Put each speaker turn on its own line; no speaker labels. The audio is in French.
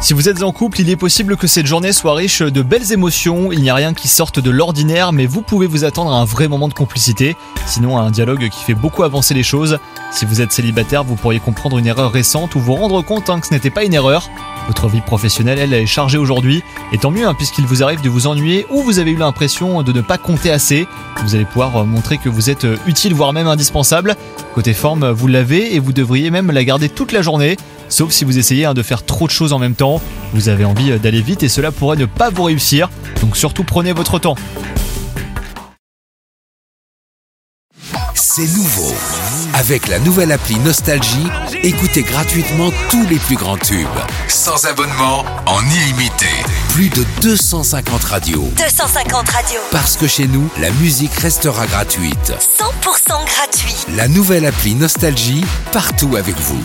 Si vous êtes en couple, il est possible que cette journée soit riche de belles émotions. Il n'y a rien qui sorte de l'ordinaire, mais vous pouvez vous attendre à un vrai moment de complicité, sinon à un dialogue qui fait beaucoup avancer les choses. Si vous êtes célibataire, vous pourriez comprendre une erreur récente ou vous rendre compte hein, que ce n'était pas une erreur. Votre vie professionnelle, elle, est chargée aujourd'hui, et tant mieux hein, puisqu'il vous arrive de vous ennuyer ou vous avez eu l'impression de ne pas compter assez. Vous allez pouvoir euh, montrer que vous êtes euh, utile, voire même indispensable. Côté forme, vous l'avez et vous devriez même la garder toute la journée. Sauf si vous essayez hein, de faire trop de choses en même temps, vous avez envie euh, d'aller vite et cela pourrait ne pas vous réussir, donc surtout prenez votre temps.
C'est nouveau. Avec la nouvelle appli Nostalgie, écoutez gratuitement tous les plus grands tubes. Sans abonnement, en illimité. Plus de 250 radios.
250 radios.
Parce que chez nous, la musique restera gratuite.
100% gratuit.
La nouvelle appli Nostalgie, partout avec vous.